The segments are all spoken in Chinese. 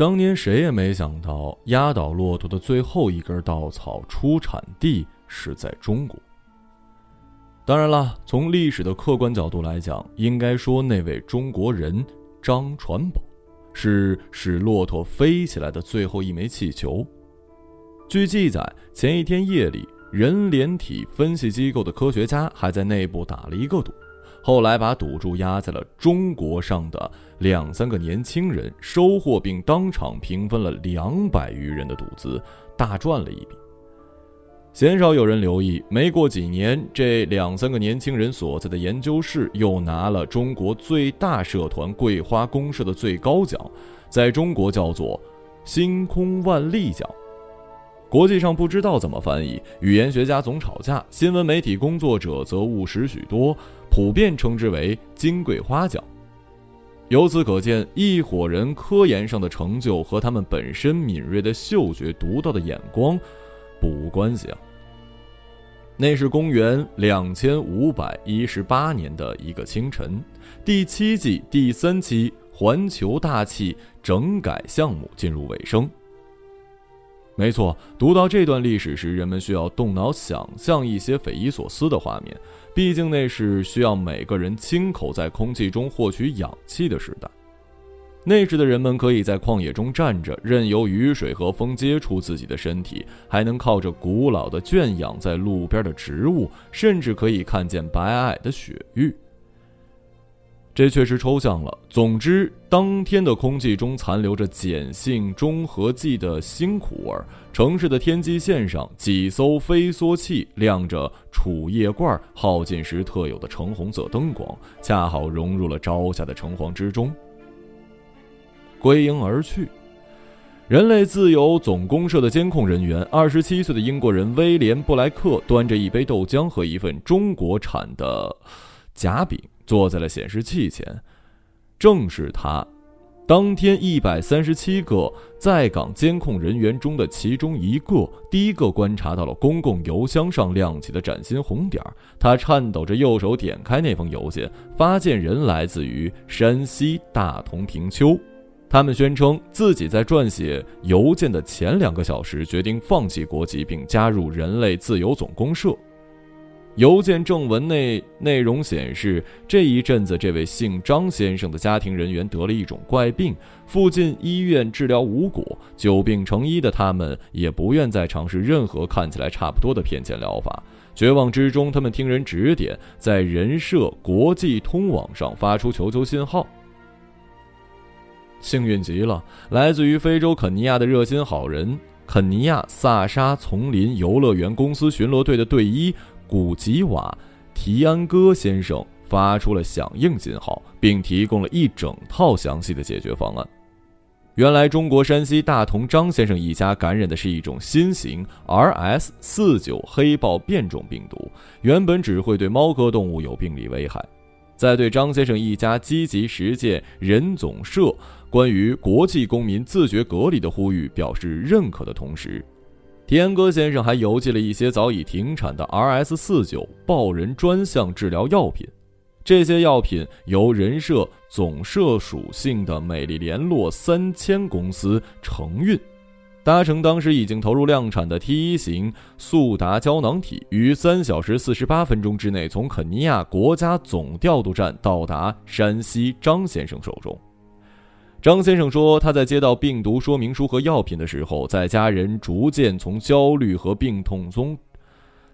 当年谁也没想到，压倒骆驼的最后一根稻草出产地是在中国。当然了，从历史的客观角度来讲，应该说那位中国人张传宝，是使骆驼飞起来的最后一枚气球。据记载，前一天夜里，人联体分析机构的科学家还在内部打了一个赌，后来把赌注压在了中国上的两三个年轻人，收获并当场平分了两百余人的赌资，大赚了一笔。鲜少有人留意，没过几年，这两三个年轻人所在的研究室又拿了中国最大社团桂花公社的最高奖，在中国叫做“星空万历奖”，国际上不知道怎么翻译。语言学家总吵架，新闻媒体工作者则务实许多，普遍称之为“金桂花奖”。由此可见，一伙人科研上的成就和他们本身敏锐的嗅觉、独到的眼光。不无关系啊。那是公元两千五百一十八年的一个清晨，第七季第三期环球大气整改项目进入尾声。没错，读到这段历史时，人们需要动脑想象一些匪夷所思的画面，毕竟那是需要每个人亲口在空气中获取氧气的时代。那时的人们可以在旷野中站着，任由雨水和风接触自己的身体，还能靠着古老的圈养在路边的植物，甚至可以看见白皑皑的雪域。这确实抽象了。总之，当天的空气中残留着碱性中和剂的辛苦味儿。城市的天际线上，几艘飞梭器亮着储液罐耗尽时特有的橙红色灯光，恰好融入了朝霞的橙黄之中。归营而去。人类自由总公社的监控人员，二十七岁的英国人威廉布莱克，端着一杯豆浆和一份中国产的夹饼，坐在了显示器前。正是他，当天一百三十七个在岗监控人员中的其中一个，第一个观察到了公共邮箱上亮起的崭新红点。他颤抖着右手点开那封邮件，发件人来自于山西大同平丘。他们宣称自己在撰写邮件的前两个小时决定放弃国籍并加入人类自由总公社。邮件正文内内容显示，这一阵子这位姓张先生的家庭人员得了一种怪病，附近医院治疗无果，久病成医的他们也不愿再尝试任何看起来差不多的骗钱疗法。绝望之中，他们听人指点，在人社国际通网上发出求救信号。幸运极了，来自于非洲肯尼亚的热心好人——肯尼亚萨沙丛林游乐园公司巡逻队的队医古吉瓦提安戈先生发出了响应信号，并提供了一整套详细的解决方案。原来，中国山西大同张先生一家感染的是一种新型 RS 四九黑豹变种病毒，原本只会对猫科动物有病理危害。在对张先生一家积极实践人总社关于国际公民自觉隔离的呼吁表示认可的同时，田哥先生还邮寄了一些早已停产的 RS 四九豹人专项治疗药品。这些药品由人社总社属性的美丽联络三千公司承运。搭乘当时已经投入量产的 T 一型速达胶囊体，于三小时四十八分钟之内从肯尼亚国家总调度站到达山西张先生手中。张先生说，他在接到病毒说明书和药品的时候，在家人逐渐从焦虑和病痛中，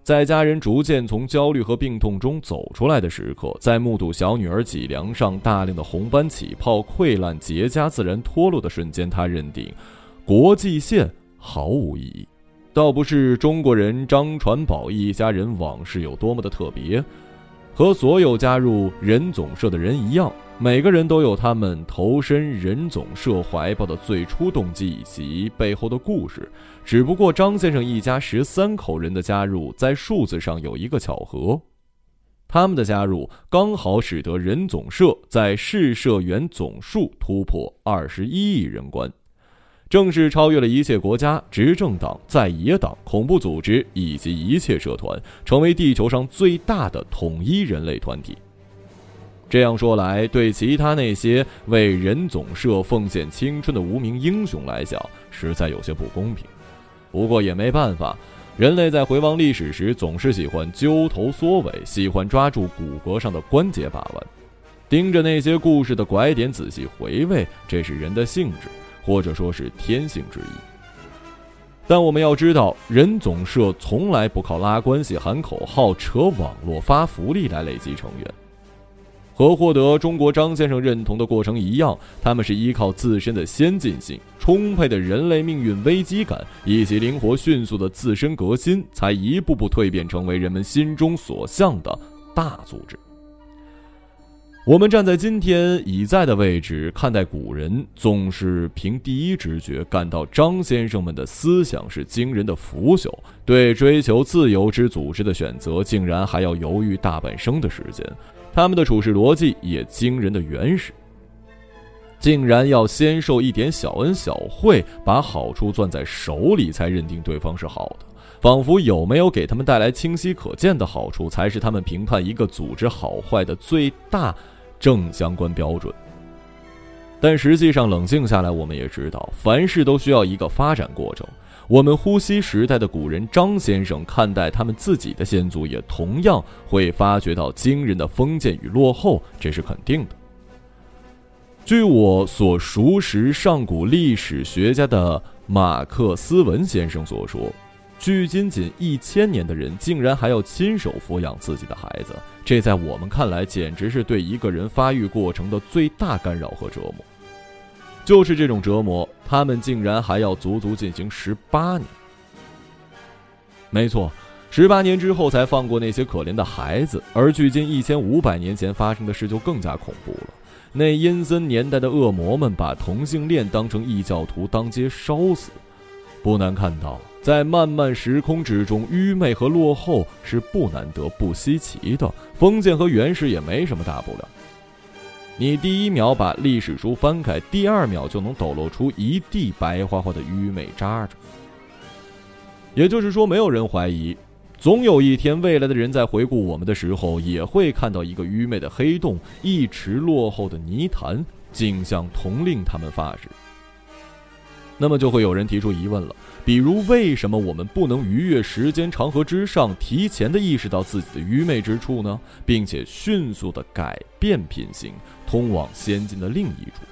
在家人逐渐从焦虑和病痛中走出来的时刻，在目睹小女儿脊梁上大量的红斑起泡溃烂结痂自然脱落的瞬间，他认定。国际线毫无意义，倒不是中国人张传宝一家人往事有多么的特别，和所有加入人总社的人一样，每个人都有他们投身人总社怀抱的最初动机以及背后的故事。只不过张先生一家十三口人的加入，在数字上有一个巧合，他们的加入刚好使得人总社在市社员总数突破二十一亿人关。正式超越了一切国家、执政党、在野党、恐怖组织以及一切社团，成为地球上最大的统一人类团体。这样说来，对其他那些为人总社奉献青春的无名英雄来讲，实在有些不公平。不过也没办法，人类在回望历史时，总是喜欢揪头缩尾，喜欢抓住骨骼上的关节把玩，盯着那些故事的拐点仔细回味，这是人的性质，或者说是天性之一。但我们要知道，人总社从来不靠拉关系、喊口号、扯网络、发福利来累积成员。和获得中国张先生认同的过程一样，他们是依靠自身的先进性、充沛的人类命运危机感以及灵活迅速的自身革新，才一步步蜕变成为人们心中所向的大组织。我们站在今天已在的位置看待古人，总是凭第一直觉感到张先生们的思想是惊人的腐朽，对追求自由之组织的选择竟然还要犹豫大半生的时间，他们的处事逻辑也惊人的原始，竟然要先受一点小恩小惠，把好处攥在手里才认定对方是好的。仿佛有没有给他们带来清晰可见的好处，才是他们评判一个组织好坏的最大正相关标准。但实际上，冷静下来，我们也知道，凡事都需要一个发展过程。我们呼吸时代的古人张先生看待他们自己的先祖，也同样会发觉到惊人的封建与落后，这是肯定的。据我所熟识上古历史学家的马克思文先生所说。距今仅一千年的人，竟然还要亲手抚养自己的孩子，这在我们看来，简直是对一个人发育过程的最大干扰和折磨。就是这种折磨，他们竟然还要足足进行十八年。没错，十八年之后才放过那些可怜的孩子。而距今一千五百年前发生的事就更加恐怖了，那阴森年代的恶魔们把同性恋当成异教徒，当街烧死。不难看到。在漫漫时空之中，愚昧和落后是不难得、不稀奇的。封建和原始也没什么大不了。你第一秒把历史书翻开，第二秒就能抖露出一地白花花的愚昧渣渣。也就是说，没有人怀疑，总有一天，未来的人在回顾我们的时候，也会看到一个愚昧的黑洞，一池落后的泥潭，景象同令他们发指。那么就会有人提出疑问了，比如为什么我们不能逾越时间长河之上，提前的意识到自己的愚昧之处呢？并且迅速的改变品行，通往先进的另一处？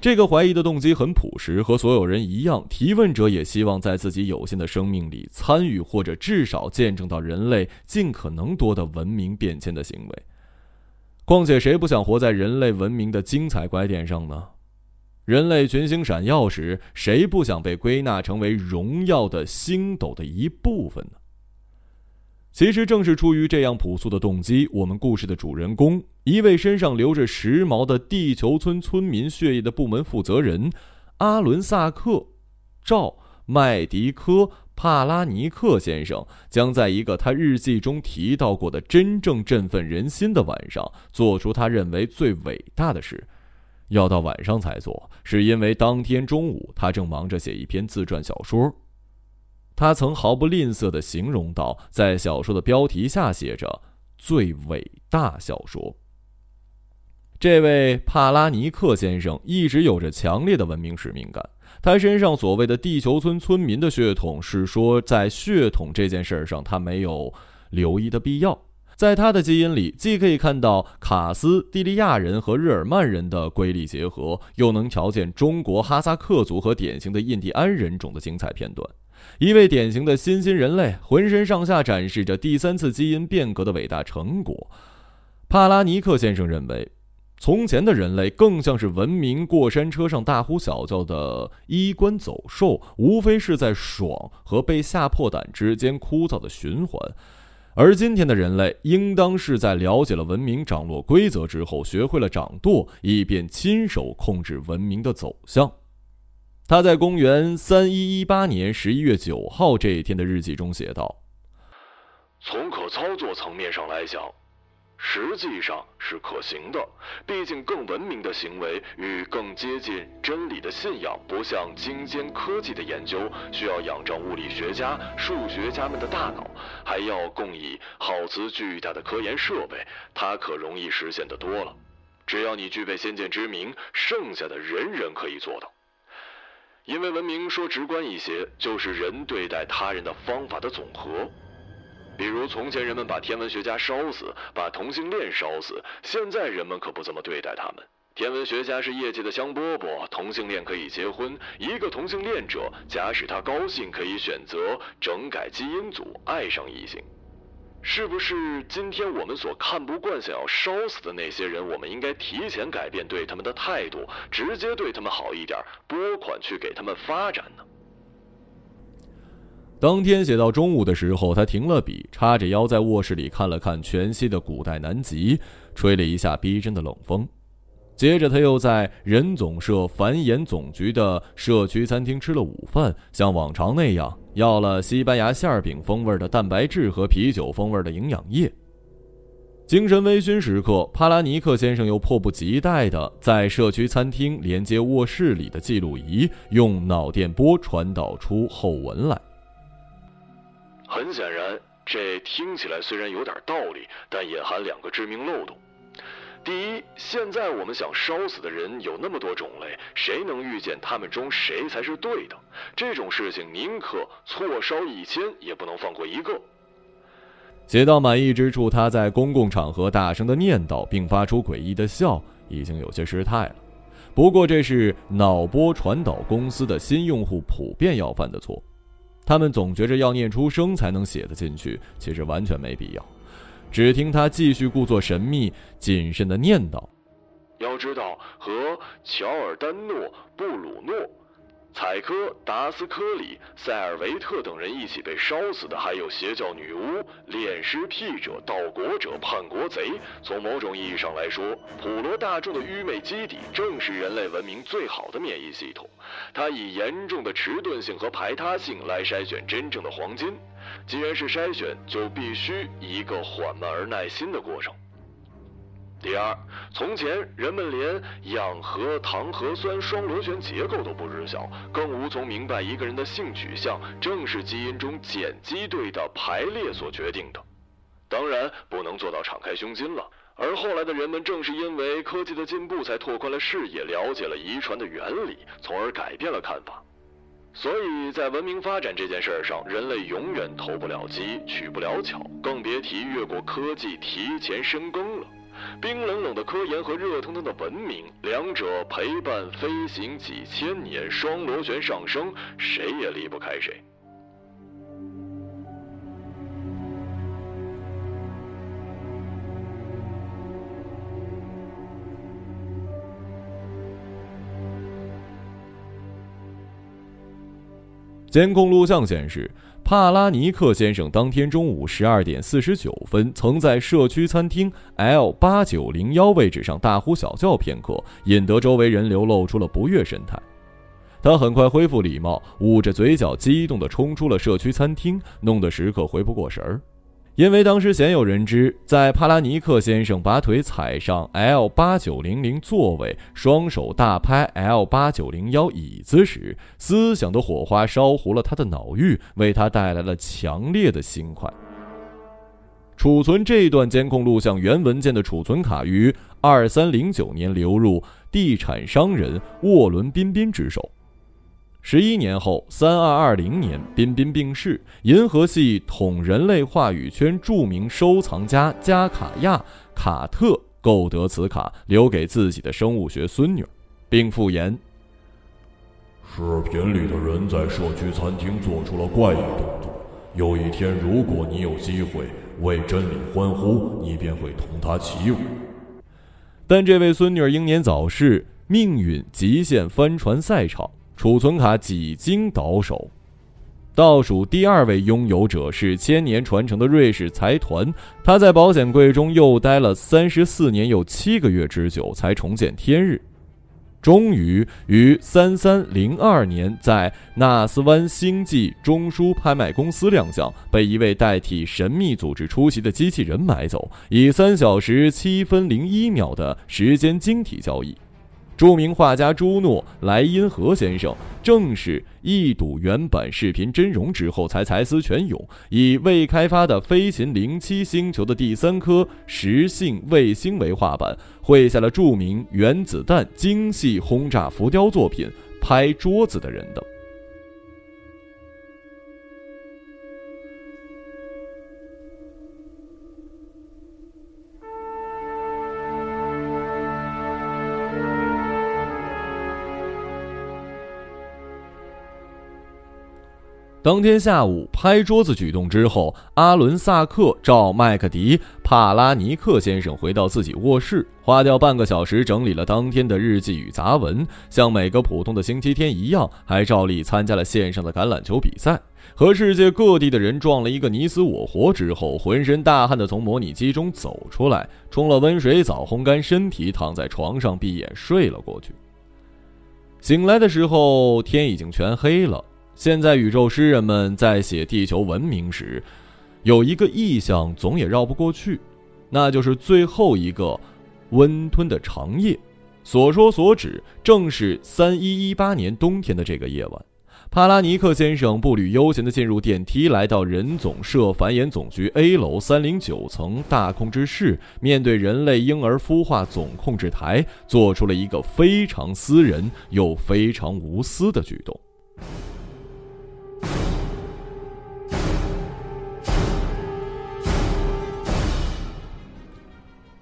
这个怀疑的动机很朴实，和所有人一样，提问者也希望在自己有限的生命里参与，或者至少见证到人类尽可能多的文明变迁的行为。况且，谁不想活在人类文明的精彩拐点上呢？人类群星闪耀时，谁不想被归纳成为荣耀的星斗的一部分呢？其实，正是出于这样朴素的动机，我们故事的主人公，一位身上流着时髦的地球村村民血液的部门负责人阿伦萨克·赵麦迪科。帕拉尼克先生将在一个他日记中提到过的真正振奋人心的晚上，做出他认为最伟大的事。要到晚上才做，是因为当天中午他正忙着写一篇自传小说。他曾毫不吝啬地形容道，在小说的标题下写着“最伟大小说”。这位帕拉尼克先生一直有着强烈的文明使命感。他身上所谓的地球村村民的血统，是说在血统这件事上，他没有留意的必要。在他的基因里，既可以看到卡斯蒂利亚人和日耳曼人的瑰丽结合，又能瞧见中国哈萨克族和典型的印第安人种的精彩片段。一位典型的新兴人类，浑身上下展示着第三次基因变革的伟大成果。帕拉尼克先生认为。从前的人类更像是文明过山车上大呼小叫的衣冠走兽，无非是在爽和被吓破胆之间枯燥的循环；而今天的人类应当是在了解了文明掌握规则之后，学会了掌舵，以便亲手控制文明的走向。他在公元三一一八年十一月九号这一天的日记中写道：“从可操作层面上来讲。”实际上是可行的。毕竟，更文明的行为与更接近真理的信仰，不像精尖科技的研究需要仰仗物理学家、数学家们的大脑，还要供以耗资巨大的科研设备，它可容易实现的多了。只要你具备先见之明，剩下的人人可以做到。因为文明说直观一些，就是人对待他人的方法的总和。比如从前人们把天文学家烧死，把同性恋烧死，现在人们可不这么对待他们。天文学家是业界的香饽饽，同性恋可以结婚，一个同性恋者假使他高兴，可以选择整改基因组，爱上异性。是不是今天我们所看不惯、想要烧死的那些人，我们应该提前改变对他们的态度，直接对他们好一点，拨款去给他们发展呢？当天写到中午的时候，他停了笔，叉着腰在卧室里看了看全息的古代南极，吹了一下逼真的冷风。接着，他又在人总社繁衍总局的社区餐厅吃了午饭，像往常那样要了西班牙馅饼风味的蛋白质和啤酒风味的营养液。精神微醺时刻，帕拉尼克先生又迫不及待地在社区餐厅连接卧室里的记录仪，用脑电波传导出后文来。很显然，这听起来虽然有点道理，但隐含两个致命漏洞。第一，现在我们想烧死的人有那么多种类，谁能预见他们中谁才是对的？这种事情宁可错烧一千，也不能放过一个。写到满意之处，他在公共场合大声的念叨，并发出诡异的笑，已经有些失态了。不过，这是脑波传导公司的新用户普遍要犯的错。他们总觉着要念出声才能写得进去，其实完全没必要。只听他继续故作神秘、谨慎地念叨：“要知道，和乔尔丹诺、布鲁诺。”采科、达斯科里、塞尔维特等人一起被烧死的，还有邪教女巫、恋尸癖者、盗国者、叛国贼。从某种意义上来说，普罗大众的愚昧基底正是人类文明最好的免疫系统。它以严重的迟钝性和排他性来筛选真正的黄金。既然是筛选，就必须一个缓慢而耐心的过程。第二，从前人们连氧核糖核酸双螺旋结构都不知晓，更无从明白一个人的性取向正是基因中碱基对的排列所决定的。当然不能做到敞开胸襟了。而后来的人们正是因为科技的进步，才拓宽了视野，了解了遗传的原理，从而改变了看法。所以在文明发展这件事上，人类永远投不了机，取不了巧，更别提越过科技提前深耕了。冰冷冷的科研和热腾腾的文明，两者陪伴飞行几千年，双螺旋上升，谁也离不开谁。监控录像显示。帕拉尼克先生当天中午十二点四十九分，曾在社区餐厅 L 八九零幺位置上大呼小叫片刻，引得周围人流露出了不悦神态。他很快恢复礼貌，捂着嘴角，激动地冲出了社区餐厅，弄得食客回不过神儿。因为当时鲜有人知，在帕拉尼克先生把腿踩上 L 八九零零座位，双手大拍 L 八九零幺椅子时，思想的火花烧糊了他的脑域，为他带来了强烈的心快。储存这段监控录像原文件的储存卡于二三零九年流入地产商人沃伦彬彬之手。十一年后，三二二零年，彬彬病逝。银河系统人类话语圈著名收藏家加卡亚·卡特购得此卡，留给自己的生物学孙女，并附言：视频里的人在社区餐厅做出了怪异动作。有一天，如果你有机会为真理欢呼，你便会同他起舞。但这位孙女英年早逝，命运极限帆船赛场。储存卡几经倒手，倒数第二位拥有者是千年传承的瑞士财团。他在保险柜中又待了三十四年又七个月之久，才重见天日。终于于三三零二年在纳斯湾星际中枢拍卖公司亮相，被一位代替神秘组织出席的机器人买走，以三小时七分零一秒的时间晶体交易。著名画家朱诺莱因河先生正是一睹原版视频真容之后，才才思泉涌，以未开发的飞禽零七星球的第三颗实性卫星为画板，绘下了著名原子弹精细轰炸浮雕作品《拍桌子的人》等。当天下午拍桌子举动之后，阿伦萨克召麦克迪·帕拉尼克先生回到自己卧室，花掉半个小时整理了当天的日记与杂文，像每个普通的星期天一样，还照例参加了线上的橄榄球比赛，和世界各地的人撞了一个你死我活之后，浑身大汗的从模拟机中走出来，冲了温水澡，烘干身体，躺在床上闭眼睡了过去。醒来的时候，天已经全黑了。现在，宇宙诗人们在写地球文明时，有一个意象总也绕不过去，那就是最后一个温吞的长夜。所说所指，正是三一一八年冬天的这个夜晚。帕拉尼克先生步履悠闲地进入电梯，来到人总社繁衍总局 A 楼三零九层大控制室，面对人类婴儿孵化总控制台，做出了一个非常私人又非常无私的举动。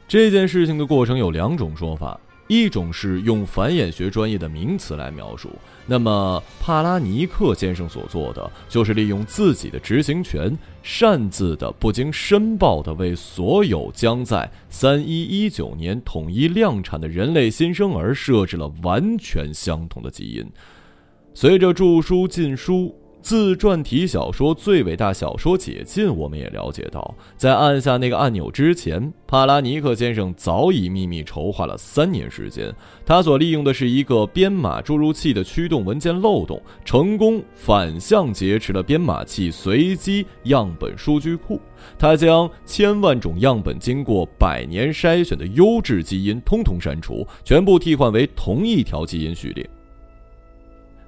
这件事情的过程有两种说法，一种是用繁衍学专业的名词来描述，那么帕拉尼克先生所做的就是利用自己的执行权，擅自的、不经申报的为所有将在三一一九年统一量产的人类新生儿设置了完全相同的基因。随着著书禁书。自传体小说《最伟大小说》解禁，我们也了解到，在按下那个按钮之前，帕拉尼克先生早已秘密筹划了三年时间。他所利用的是一个编码注入器的驱动文件漏洞，成功反向劫持了编码器随机样本数据库。他将千万种样本经过百年筛选的优质基因通通删除，全部替换为同一条基因序列。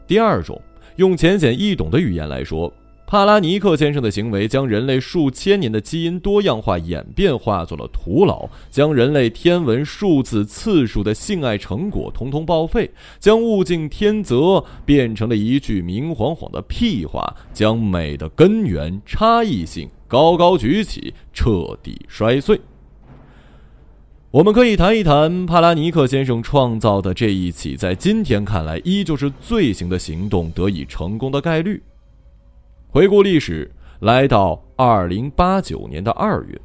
第二种。用浅显易懂的语言来说，帕拉尼克先生的行为将人类数千年的基因多样化演变化作了徒劳，将人类天文数字次数的性爱成果统统报废，将物竞天择变成了一句明晃晃的屁话，将美的根源差异性高高举起，彻底摔碎。我们可以谈一谈帕拉尼克先生创造的这一起在今天看来依旧是罪行的行动得以成功的概率。回顾历史，来到二零八九年的二月，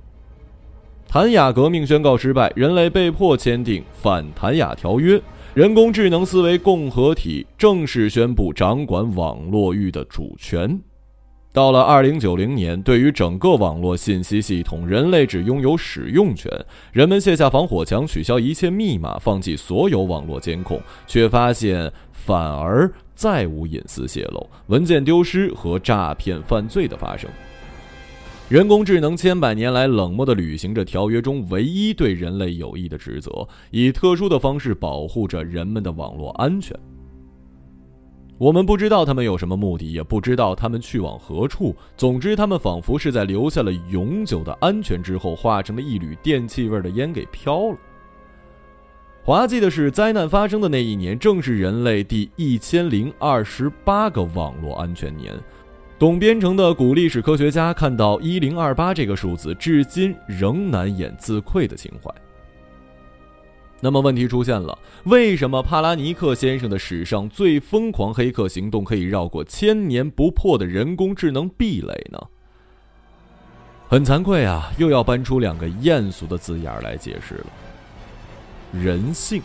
谭雅革命宣告失败，人类被迫签订反谭雅条约，人工智能思维共和体正式宣布掌管网络域的主权。到了二零九零年，对于整个网络信息系统，人类只拥有使用权。人们卸下防火墙，取消一切密码，放弃所有网络监控，却发现反而再无隐私泄露、文件丢失和诈骗犯罪的发生。人工智能千百年来冷漠地履行着条约中唯一对人类有益的职责，以特殊的方式保护着人们的网络安全。我们不知道他们有什么目的，也不知道他们去往何处。总之，他们仿佛是在留下了永久的安全之后，化成了一缕电气味的烟给飘了。滑稽的是，灾难发生的那一年，正是人类第一千零二十八个网络安全年。懂编程的古历史科学家看到一零二八这个数字，至今仍难掩自愧的情怀。那么问题出现了，为什么帕拉尼克先生的史上最疯狂黑客行动可以绕过千年不破的人工智能壁垒呢？很惭愧啊，又要搬出两个艳俗的字眼来解释了。人性。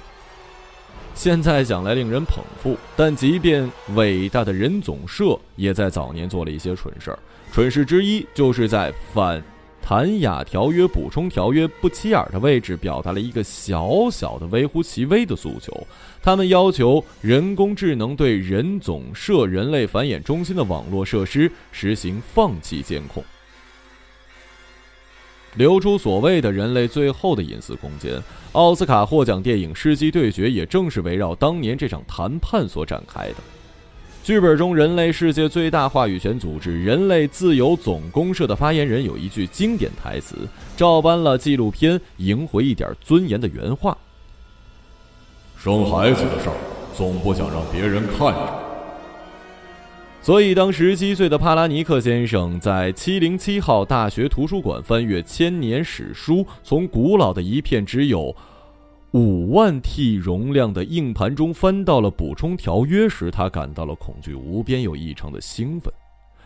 现在想来令人捧腹，但即便伟大的人总社也在早年做了一些蠢事儿。蠢事之一就是在反。谭雅条约补充条约不起眼的位置，表达了一个小小的、微乎其微的诉求。他们要求人工智能对人总社人类繁衍中心的网络设施实行放弃监控，留出所谓的人类最后的隐私空间。奥斯卡获奖电影《世纪对决》也正是围绕当年这场谈判所展开的。剧本中，人类世界最大话语权组织人类自由总公社的发言人有一句经典台词，照搬了纪录片《赢回一点尊严》的原话：“生孩子的事儿，总不想让别人看着。”所以，当十七岁的帕拉尼克先生在七零七号大学图书馆翻阅千年史书，从古老的一片只有。五万 T 容量的硬盘中翻到了补充条约时，他感到了恐惧无边又异常的兴奋。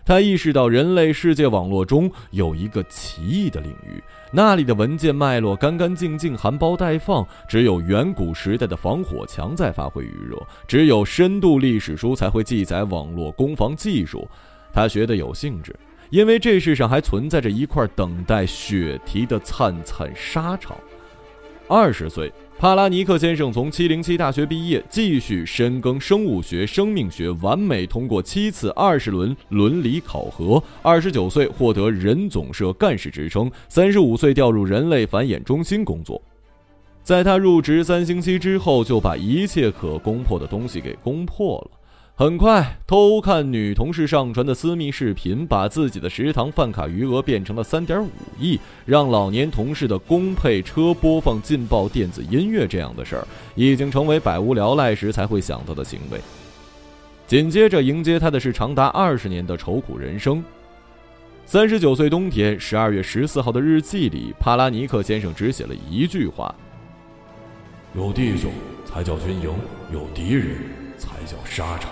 他意识到人类世界网络中有一个奇异的领域，那里的文件脉络干干净净、含苞待放，只有远古时代的防火墙在发挥余热，只有深度历史书才会记载网络攻防技术。他学得有兴致，因为这世上还存在着一块等待血题的灿灿沙场。二十岁。帕拉尼克先生从七零七大学毕业，继续深耕生物学、生命学，完美通过七次二十轮伦理考核。二十九岁获得人总社干事职称，三十五岁调入人类繁衍中心工作。在他入职三星期之后，就把一切可攻破的东西给攻破了。很快，偷看女同事上传的私密视频，把自己的食堂饭卡余额变成了三点五亿，让老年同事的公配车播放劲爆电子音乐，这样的事儿已经成为百无聊赖时才会想到的行为。紧接着迎接他的是长达二十年的愁苦人生。三十九岁冬天十二月十四号的日记里，帕拉尼克先生只写了一句话：“有弟兄才叫军营，有敌人才叫沙场。”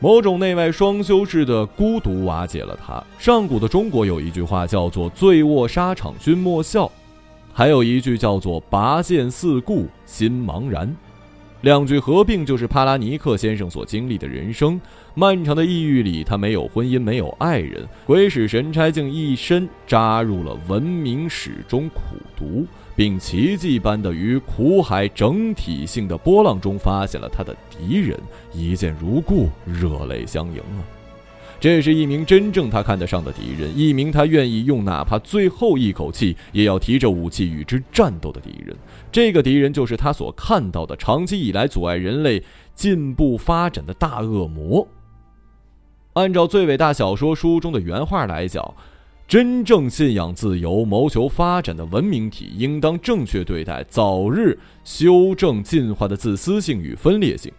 某种内外双修式的孤独瓦解了他。上古的中国有一句话叫做“醉卧沙场君莫笑”，还有一句叫做“拔剑四顾心茫然”。两句合并就是帕拉尼克先生所经历的人生。漫长的抑郁里，他没有婚姻，没有爱人，鬼使神差，竟一身扎入了文明史中苦读。并奇迹般的于苦海整体性的波浪中发现了他的敌人，一见如故，热泪相迎啊！这是一名真正他看得上的敌人，一名他愿意用哪怕最后一口气也要提着武器与之战斗的敌人。这个敌人就是他所看到的长期以来阻碍人类进步发展的大恶魔。按照最伟大小说书中的原话来讲。真正信仰自由、谋求发展的文明体，应当正确对待，早日修正进化的自私性与分裂性。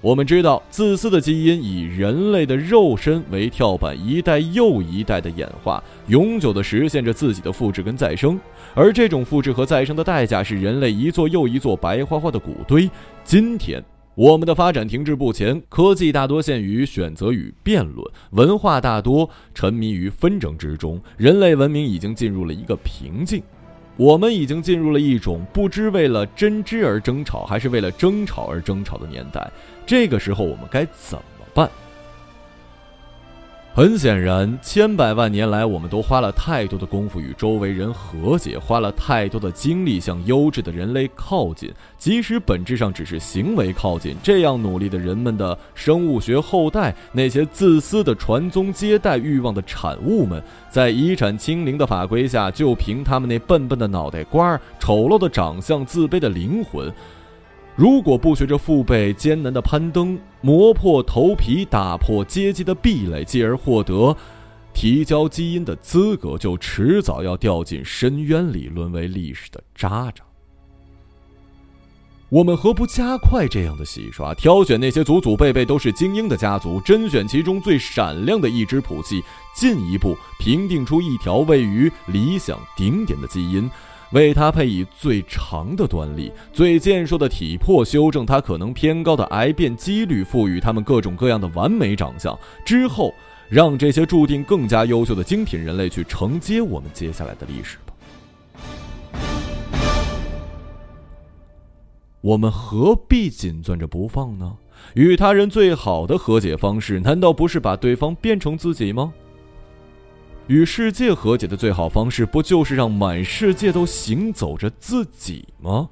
我们知道，自私的基因以人类的肉身为跳板，一代又一代的演化，永久地实现着自己的复制跟再生。而这种复制和再生的代价，是人类一座又一座白花花的骨堆。今天。我们的发展停滞不前，科技大多限于选择与辩论，文化大多沉迷于纷争之中，人类文明已经进入了一个瓶颈，我们已经进入了一种不知为了真知而争吵，还是为了争吵而争吵的年代。这个时候，我们该怎么办？很显然，千百万年来，我们都花了太多的功夫与周围人和解，花了太多的精力向优质的人类靠近，即使本质上只是行为靠近。这样努力的人们的生物学后代，那些自私的传宗接代欲望的产物们，在遗产清零的法规下，就凭他们那笨笨的脑袋瓜、丑陋的长相、自卑的灵魂。如果不学着父辈艰难的攀登，磨破头皮，打破阶级的壁垒，继而获得提交基因的资格，就迟早要掉进深渊里，沦为历史的渣渣。我们何不加快这样的洗刷，挑选那些祖祖辈辈都是精英的家族，甄选其中最闪亮的一支谱系，进一步评定出一条位于理想顶点的基因。为他配以最长的端粒、最健硕的体魄，修正他可能偏高的癌变几率，赋予他们各种各样的完美长相，之后让这些注定更加优秀的精品人类去承接我们接下来的历史吧。我们何必紧攥着不放呢？与他人最好的和解方式，难道不是把对方变成自己吗？与世界和解的最好方式，不就是让满世界都行走着自己吗？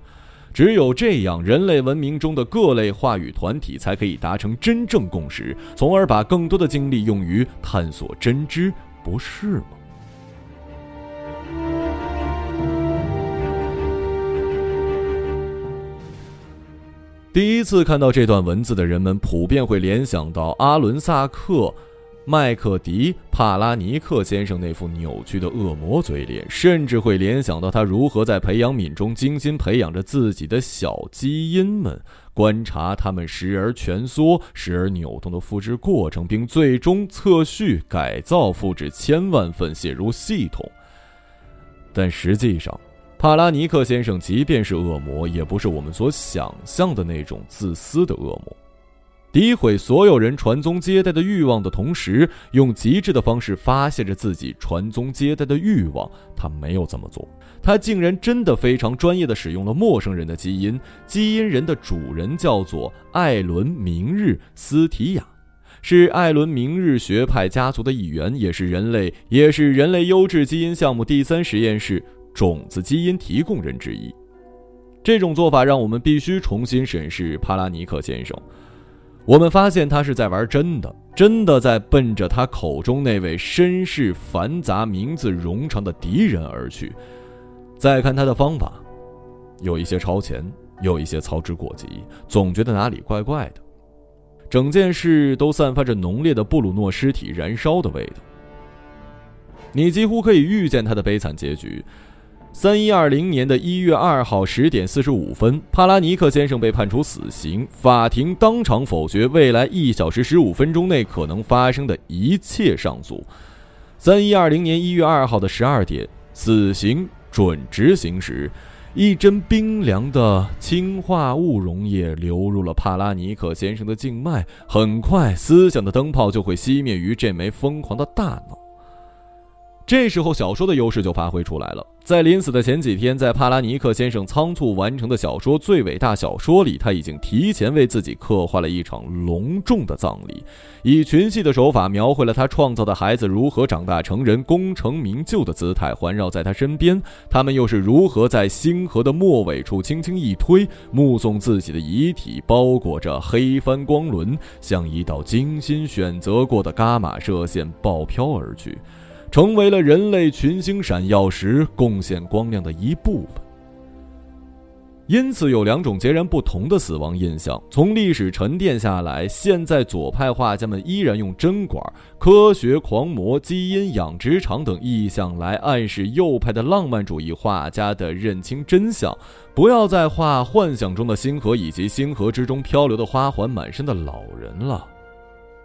只有这样，人类文明中的各类话语团体才可以达成真正共识，从而把更多的精力用于探索真知，不是吗？第一次看到这段文字的人们，普遍会联想到阿伦萨克。麦克迪·帕拉尼克先生那副扭曲的恶魔嘴脸，甚至会联想到他如何在培养皿中精心培养着自己的小基因们，观察他们时而蜷缩、时而扭动的复制过程，并最终测序、改造复制千万份写入系统。但实际上，帕拉尼克先生即便是恶魔，也不是我们所想象的那种自私的恶魔。诋毁所有人传宗接代的欲望的同时，用极致的方式发泄着自己传宗接代的欲望。他没有这么做，他竟然真的非常专业的使用了陌生人的基因。基因人的主人叫做艾伦明日斯提亚，是艾伦明日学派家族的一员，也是人类也是人类优质基因项目第三实验室种子基因提供人之一。这种做法让我们必须重新审视帕拉尼克先生。我们发现他是在玩真的，真的在奔着他口中那位身世繁杂、名字冗长的敌人而去。再看他的方法，有一些超前，有一些操之过急，总觉得哪里怪怪的。整件事都散发着浓烈的布鲁诺尸体燃烧的味道。你几乎可以预见他的悲惨结局。三一二零年的一月二号十点四十五分，帕拉尼克先生被判处死刑。法庭当场否决未来一小时十五分钟内可能发生的一切上诉。三一二零年一月二号的十二点，死刑准执行时，一针冰凉的氢化物溶液流入了帕拉尼克先生的静脉。很快，思想的灯泡就会熄灭于这枚疯狂的大脑。这时候，小说的优势就发挥出来了。在临死的前几天，在帕拉尼克先生仓促完成的小说《最伟大小说》里，他已经提前为自己刻画了一场隆重的葬礼，以群戏的手法描绘了他创造的孩子如何长大成人、功成名就的姿态环绕在他身边，他们又是如何在星河的末尾处轻轻一推，目送自己的遗体包裹着黑帆光轮，像一道精心选择过的伽马射线爆飘而去。成为了人类群星闪耀时贡献光亮的一部分。因此，有两种截然不同的死亡印象。从历史沉淀下来，现在左派画家们依然用针管、科学狂魔、基因养殖场等意象来暗示右派的浪漫主义画家的认清真相，不要再画幻想中的星河以及星河之中漂流的花环满身的老人了。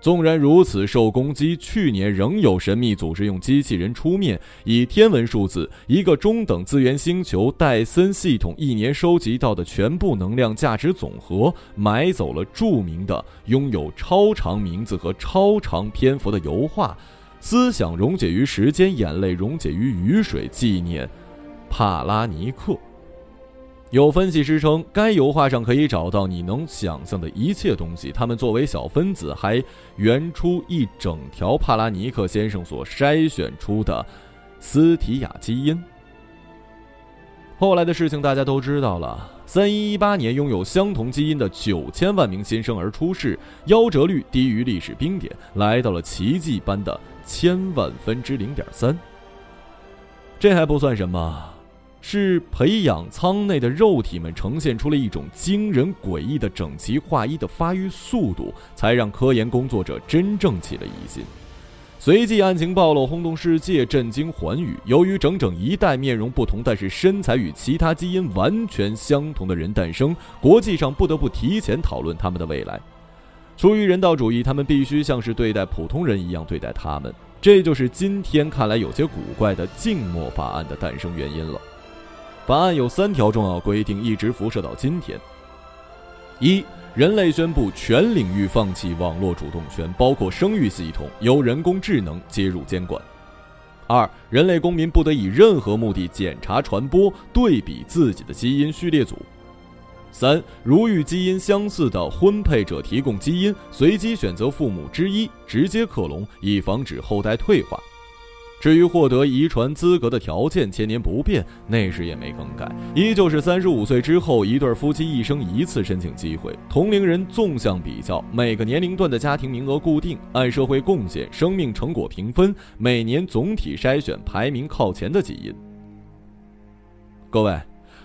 纵然如此，受攻击，去年仍有神秘组织用机器人出面，以天文数字一个中等资源星球戴森系统一年收集到的全部能量价值总和，买走了著名的、拥有超长名字和超长篇幅的油画，思想溶解于时间，眼泪溶解于雨水，纪念帕拉尼克。有分析师称，该油画上可以找到你能想象的一切东西。它们作为小分子，还原出一整条帕拉尼克先生所筛选出的斯提亚基因。后来的事情大家都知道了：三一一八年，拥有相同基因的九千万名新生儿出世，夭折率低于历史冰点，来到了奇迹般的千万分之零点三。这还不算什么。是培养舱内的肉体们呈现出了一种惊人诡异的整齐划一的发育速度，才让科研工作者真正起了疑心。随即案情暴露，轰动世界，震惊寰宇。由于整整一代面容不同，但是身材与其他基因完全相同的人诞生，国际上不得不提前讨论他们的未来。出于人道主义，他们必须像是对待普通人一样对待他们。这就是今天看来有些古怪的静默法案的诞生原因了。法案有三条重要规定，一直辐射到今天。一、人类宣布全领域放弃网络主动权，包括生育系统，由人工智能接入监管。二、人类公民不得以任何目的检查、传播、对比自己的基因序列组。三、如与基因相似的婚配者提供基因，随机选择父母之一，直接克隆，以防止后代退化。至于获得遗传资格的条件，千年不变，那时也没更改，依旧是三十五岁之后，一对夫妻一生一次申请机会，同龄人纵向比较，每个年龄段的家庭名额固定，按社会贡献、生命成果评分，每年总体筛选排名靠前的基因。各位，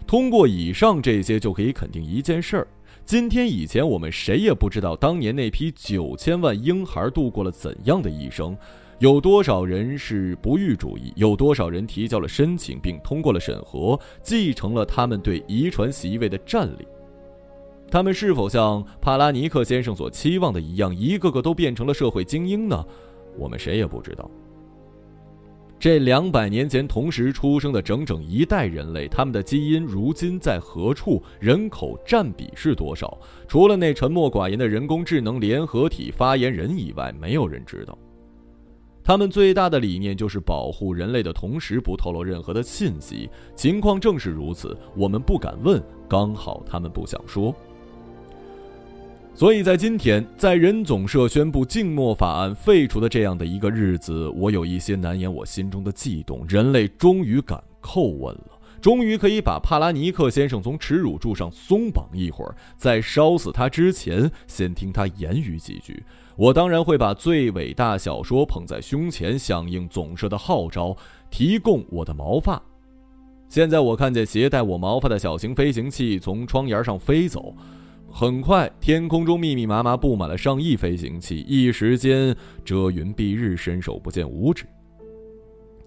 通过以上这些就可以肯定一件事儿：今天以前我们谁也不知道当年那批九千万婴孩度过了怎样的一生。有多少人是不育主义？有多少人提交了申请并通过了审核，继承了他们对遗传席位的战力？他们是否像帕拉尼克先生所期望的一样，一个个都变成了社会精英呢？我们谁也不知道。这两百年前同时出生的整整一代人类，他们的基因如今在何处？人口占比是多少？除了那沉默寡言的人工智能联合体发言人以外，没有人知道。他们最大的理念就是保护人类的同时不透露任何的信息。情况正是如此，我们不敢问，刚好他们不想说。所以在今天，在人总社宣布静默法案废除的这样的一个日子，我有一些难言我心中的悸动。人类终于敢叩问了，终于可以把帕拉尼克先生从耻辱柱上松绑一会儿，在烧死他之前，先听他言语几句。我当然会把最伟大小说捧在胸前，响应总社的号召，提供我的毛发。现在我看见携带我毛发的小型飞行器从窗沿上飞走，很快天空中密密麻麻布满了上亿飞行器，一时间遮云蔽日，伸手不见五指。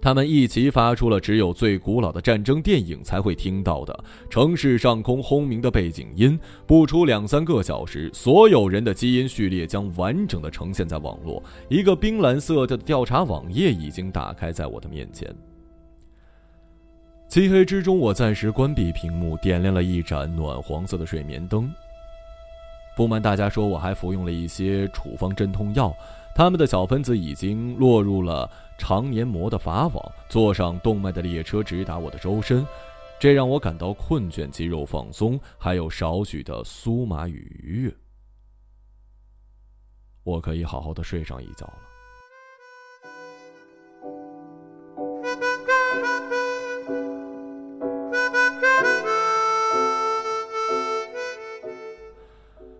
他们一齐发出了只有最古老的战争电影才会听到的城市上空轰鸣的背景音。不出两三个小时，所有人的基因序列将完整的呈现在网络。一个冰蓝色的调查网页已经打开在我的面前。漆黑之中，我暂时关闭屏幕，点亮了一盏暖黄色的睡眠灯。不瞒大家说，我还服用了一些处方镇痛药。他们的小分子已经落入了肠黏膜的法网，坐上动脉的列车直达我的周身，这让我感到困倦、肌肉放松，还有少许的酥麻与愉悦。我可以好好的睡上一觉了。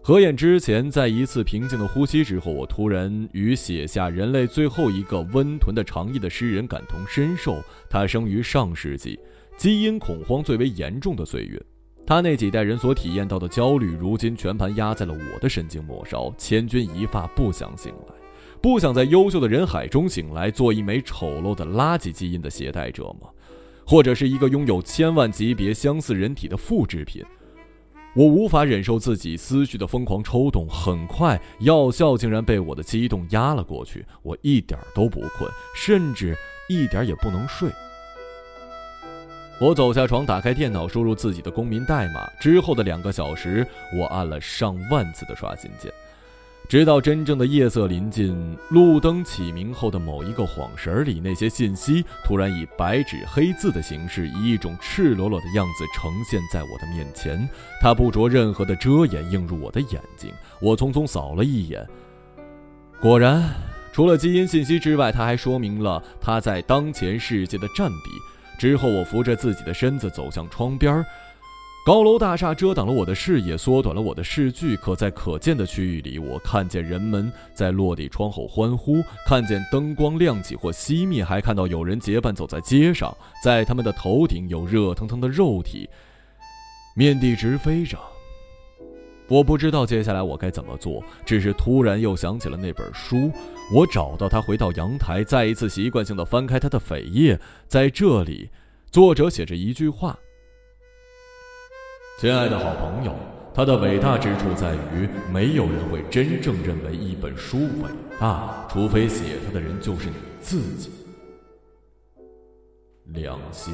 合眼之前，在一次平静的呼吸之后，我突然与写下人类最后一个温吞的长夜的诗人感同身受。他生于上世纪，基因恐慌最为严重的岁月，他那几代人所体验到的焦虑，如今全盘压在了我的神经末梢。千钧一发，不想醒来，不想在优秀的人海中醒来，做一枚丑陋的垃圾基因的携带者吗？或者是一个拥有千万级别相似人体的复制品？我无法忍受自己思绪的疯狂抽动，很快药效竟然被我的激动压了过去。我一点都不困，甚至一点也不能睡。我走下床，打开电脑，输入自己的公民代码。之后的两个小时，我按了上万次的刷新键。直到真正的夜色临近，路灯启明后的某一个晃神儿里，那些信息突然以白纸黑字的形式，以一种赤裸裸的样子呈现在我的面前。它不着任何的遮掩，映入我的眼睛。我匆匆扫了一眼，果然，除了基因信息之外，它还说明了它在当前世界的占比。之后，我扶着自己的身子走向窗边儿。高楼大厦遮挡了我的视野，缩短了我的视距。可在可见的区域里，我看见人们在落地窗后欢呼，看见灯光亮起或熄灭，还看到有人结伴走在街上，在他们的头顶有热腾腾的肉体，面地直飞着。我不知道接下来我该怎么做，只是突然又想起了那本书。我找到它，回到阳台，再一次习惯性的翻开它的扉页。在这里，作者写着一句话。亲爱的好朋友，它的伟大之处在于，没有人会真正认为一本书伟大，除非写它的人就是你自己。良心。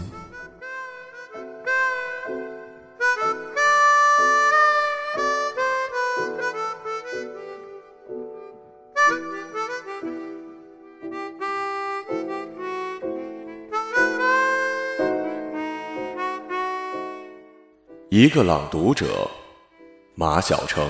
一个朗读者，马晓成。